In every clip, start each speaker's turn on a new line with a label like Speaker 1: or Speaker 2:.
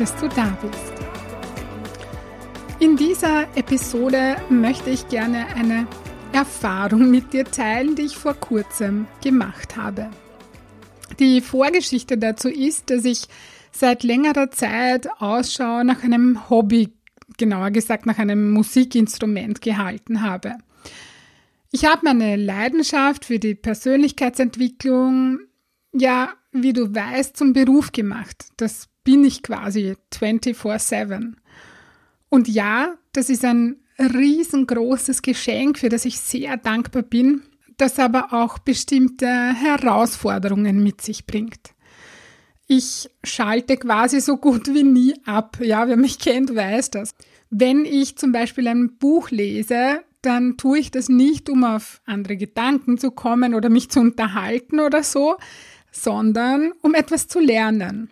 Speaker 1: dass du da bist. In dieser Episode möchte ich gerne eine Erfahrung mit dir teilen, die ich vor kurzem gemacht habe. Die Vorgeschichte dazu ist, dass ich seit längerer Zeit Ausschau nach einem Hobby, genauer gesagt nach einem Musikinstrument gehalten habe. Ich habe meine Leidenschaft für die Persönlichkeitsentwicklung, ja, wie du weißt, zum Beruf gemacht. Das bin ich quasi 24/7. Und ja, das ist ein riesengroßes Geschenk, für das ich sehr dankbar bin, das aber auch bestimmte Herausforderungen mit sich bringt. Ich schalte quasi so gut wie nie ab. Ja, wer mich kennt, weiß das. Wenn ich zum Beispiel ein Buch lese, dann tue ich das nicht, um auf andere Gedanken zu kommen oder mich zu unterhalten oder so, sondern um etwas zu lernen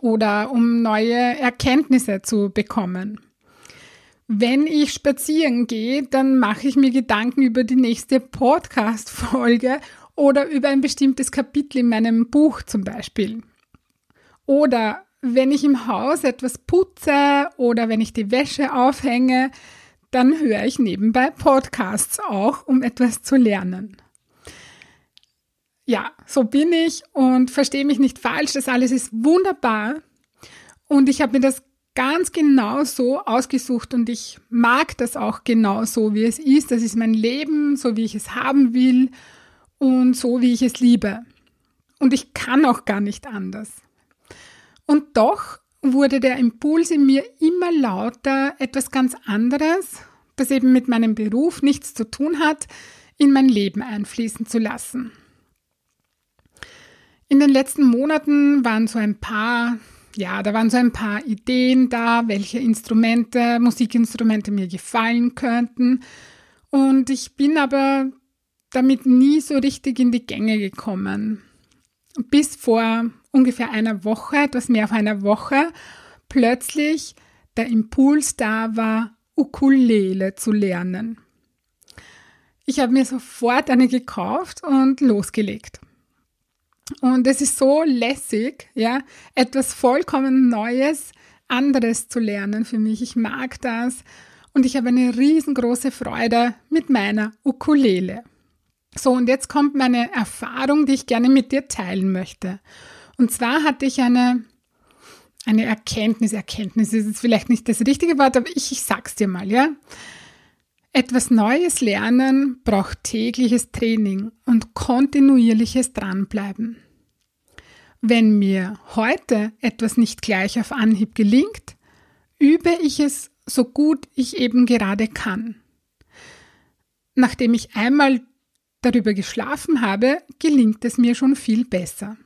Speaker 1: oder um neue Erkenntnisse zu bekommen. Wenn ich spazieren gehe, dann mache ich mir Gedanken über die nächste Podcast-Folge oder über ein bestimmtes Kapitel in meinem Buch zum Beispiel. Oder wenn ich im Haus etwas putze oder wenn ich die Wäsche aufhänge, dann höre ich nebenbei Podcasts auch, um etwas zu lernen ja, so bin ich und verstehe mich nicht falsch. Das alles ist wunderbar. Und ich habe mir das ganz genau so ausgesucht und ich mag das auch genau so, wie es ist. Das ist mein Leben, so wie ich es haben will und so wie ich es liebe. Und ich kann auch gar nicht anders. Und doch wurde der Impuls in mir immer lauter, etwas ganz anderes, das eben mit meinem Beruf nichts zu tun hat, in mein Leben einfließen zu lassen. In den letzten Monaten waren so ein paar, ja, da waren so ein paar Ideen da, welche Instrumente, Musikinstrumente mir gefallen könnten. Und ich bin aber damit nie so richtig in die Gänge gekommen. Bis vor ungefähr einer Woche, etwas mehr auf einer Woche, plötzlich der Impuls da war, Ukulele zu lernen. Ich habe mir sofort eine gekauft und losgelegt. Und es ist so lässig, ja, etwas vollkommen Neues, anderes zu lernen für mich. Ich mag das und ich habe eine riesengroße Freude mit meiner Ukulele. So, und jetzt kommt meine Erfahrung, die ich gerne mit dir teilen möchte. Und zwar hatte ich eine, eine Erkenntnis, Erkenntnis ist jetzt vielleicht nicht das richtige Wort, aber ich, ich sag's dir mal, ja. Etwas Neues lernen braucht tägliches Training und kontinuierliches Dranbleiben. Wenn mir heute etwas nicht gleich auf Anhieb gelingt, übe ich es so gut ich eben gerade kann. Nachdem ich einmal darüber geschlafen habe, gelingt es mir schon viel besser.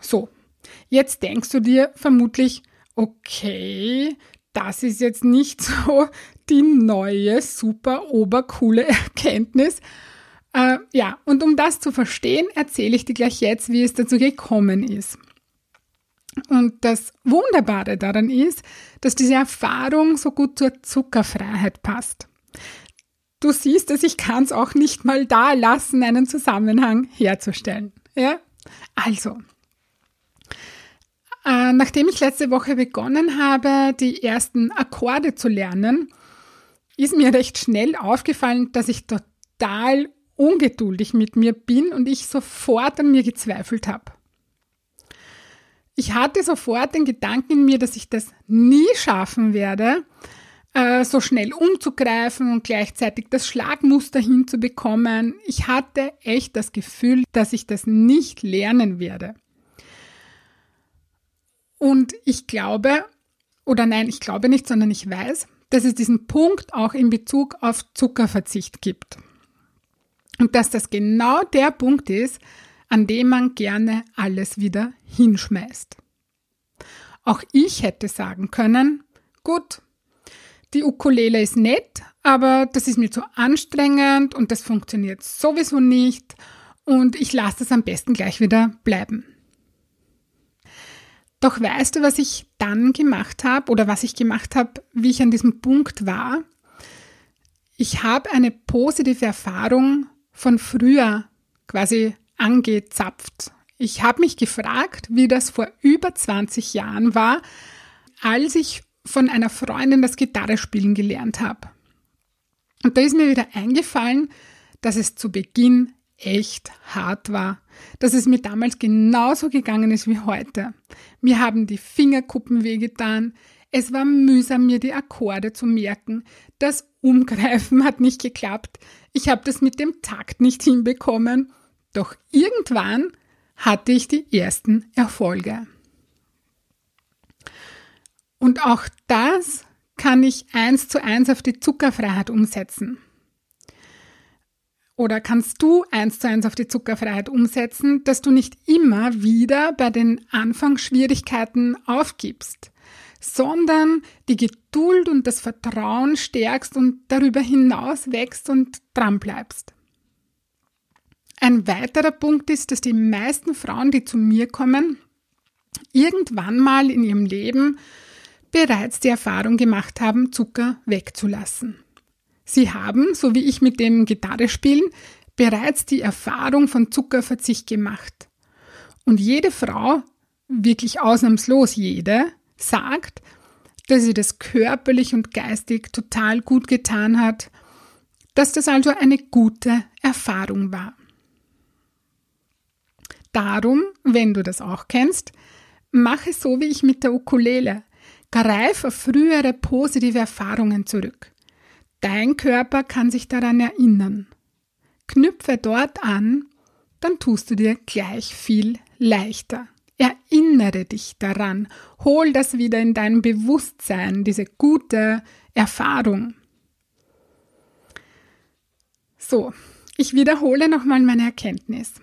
Speaker 1: So, jetzt denkst du dir vermutlich, okay, das ist jetzt nicht so die neue, super obercoole Erkenntnis. Äh, ja, und um das zu verstehen, erzähle ich dir gleich jetzt, wie es dazu gekommen ist. Und das Wunderbare daran ist, dass diese Erfahrung so gut zur Zuckerfreiheit passt. Du siehst es, ich kann es auch nicht mal da lassen, einen Zusammenhang herzustellen. Ja? Also, äh, nachdem ich letzte Woche begonnen habe, die ersten Akkorde zu lernen, ist mir recht schnell aufgefallen, dass ich total ungeduldig mit mir bin und ich sofort an mir gezweifelt habe. Ich hatte sofort den Gedanken in mir, dass ich das nie schaffen werde, äh, so schnell umzugreifen und gleichzeitig das Schlagmuster hinzubekommen. Ich hatte echt das Gefühl, dass ich das nicht lernen werde. Und ich glaube, oder nein, ich glaube nicht, sondern ich weiß, dass es diesen Punkt auch in Bezug auf Zuckerverzicht gibt. Und dass das genau der Punkt ist, an dem man gerne alles wieder hinschmeißt. Auch ich hätte sagen können, gut, die Ukulele ist nett, aber das ist mir zu anstrengend und das funktioniert sowieso nicht und ich lasse es am besten gleich wieder bleiben. Doch weißt du, was ich dann gemacht habe oder was ich gemacht habe, wie ich an diesem Punkt war? Ich habe eine positive Erfahrung von früher quasi angezapft. Ich habe mich gefragt, wie das vor über 20 Jahren war, als ich von einer Freundin das Gitarrespielen gelernt habe. Und da ist mir wieder eingefallen, dass es zu Beginn echt hart war, dass es mir damals genauso gegangen ist wie heute. Mir haben die Fingerkuppen wehgetan, es war mühsam, mir die Akkorde zu merken, das Umgreifen hat nicht geklappt, ich habe das mit dem Takt nicht hinbekommen, doch irgendwann hatte ich die ersten Erfolge. Und auch das kann ich eins zu eins auf die Zuckerfreiheit umsetzen. Oder kannst du eins zu eins auf die Zuckerfreiheit umsetzen, dass du nicht immer wieder bei den Anfangsschwierigkeiten aufgibst, sondern die Geduld und das Vertrauen stärkst und darüber hinaus wächst und dran bleibst. Ein weiterer Punkt ist, dass die meisten Frauen, die zu mir kommen, irgendwann mal in ihrem Leben bereits die Erfahrung gemacht haben, Zucker wegzulassen. Sie haben, so wie ich mit dem Gitarrespielen, bereits die Erfahrung von Zuckerverzicht gemacht. Und jede Frau, wirklich ausnahmslos jede, sagt, dass sie das körperlich und geistig total gut getan hat, dass das also eine gute Erfahrung war. Darum, wenn du das auch kennst, mache so wie ich mit der Ukulele. Greif auf frühere positive Erfahrungen zurück. Dein Körper kann sich daran erinnern. Knüpfe dort an, dann tust du dir gleich viel leichter. Erinnere dich daran. Hol das wieder in dein Bewusstsein, diese gute Erfahrung. So, ich wiederhole nochmal meine Erkenntnis.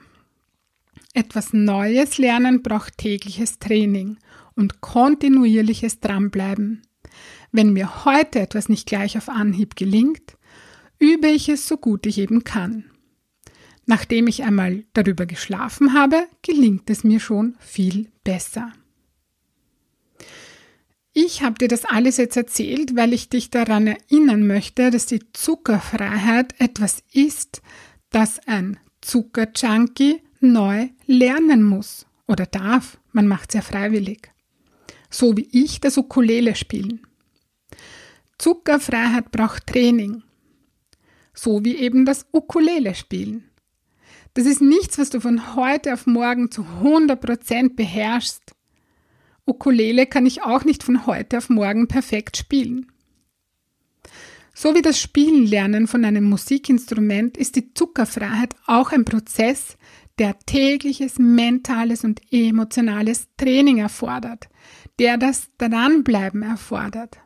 Speaker 1: Etwas Neues lernen braucht tägliches Training und kontinuierliches Dranbleiben. Wenn mir heute etwas nicht gleich auf Anhieb gelingt, übe ich es so gut ich eben kann. Nachdem ich einmal darüber geschlafen habe, gelingt es mir schon viel besser. Ich habe dir das alles jetzt erzählt, weil ich dich daran erinnern möchte, dass die Zuckerfreiheit etwas ist, das ein Zuckerjunkie neu lernen muss oder darf. Man macht es ja freiwillig so wie ich das Ukulele spielen. Zuckerfreiheit braucht Training, so wie eben das Ukulele spielen. Das ist nichts, was du von heute auf morgen zu 100% beherrschst. Ukulele kann ich auch nicht von heute auf morgen perfekt spielen. So wie das Spielenlernen von einem Musikinstrument ist die Zuckerfreiheit auch ein Prozess, der tägliches mentales und emotionales Training erfordert, der das Dranbleiben erfordert.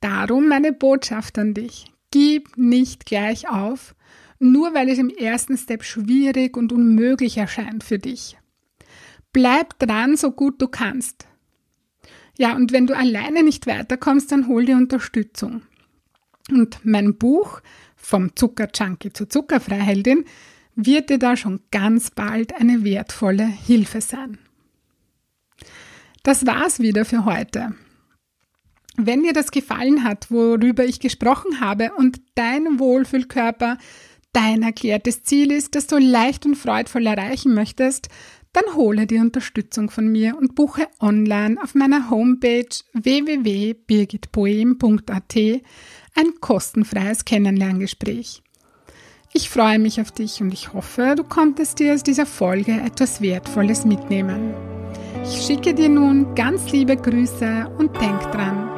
Speaker 1: Darum meine Botschaft an dich. Gib nicht gleich auf, nur weil es im ersten Step schwierig und unmöglich erscheint für dich. Bleib dran, so gut du kannst. Ja, und wenn du alleine nicht weiterkommst, dann hol dir Unterstützung. Und mein Buch vom Zuckerjunkie zur Zuckerfreiheldin wird dir da schon ganz bald eine wertvolle Hilfe sein. Das war's wieder für heute. Wenn dir das gefallen hat, worüber ich gesprochen habe und dein Wohlfühlkörper dein erklärtes Ziel ist, das du leicht und freudvoll erreichen möchtest, dann hole die Unterstützung von mir und buche online auf meiner Homepage www.birgitpoem.at ein kostenfreies Kennenlerngespräch. Ich freue mich auf dich und ich hoffe, du konntest dir aus dieser Folge etwas Wertvolles mitnehmen. Ich schicke dir nun ganz liebe Grüße und denk dran,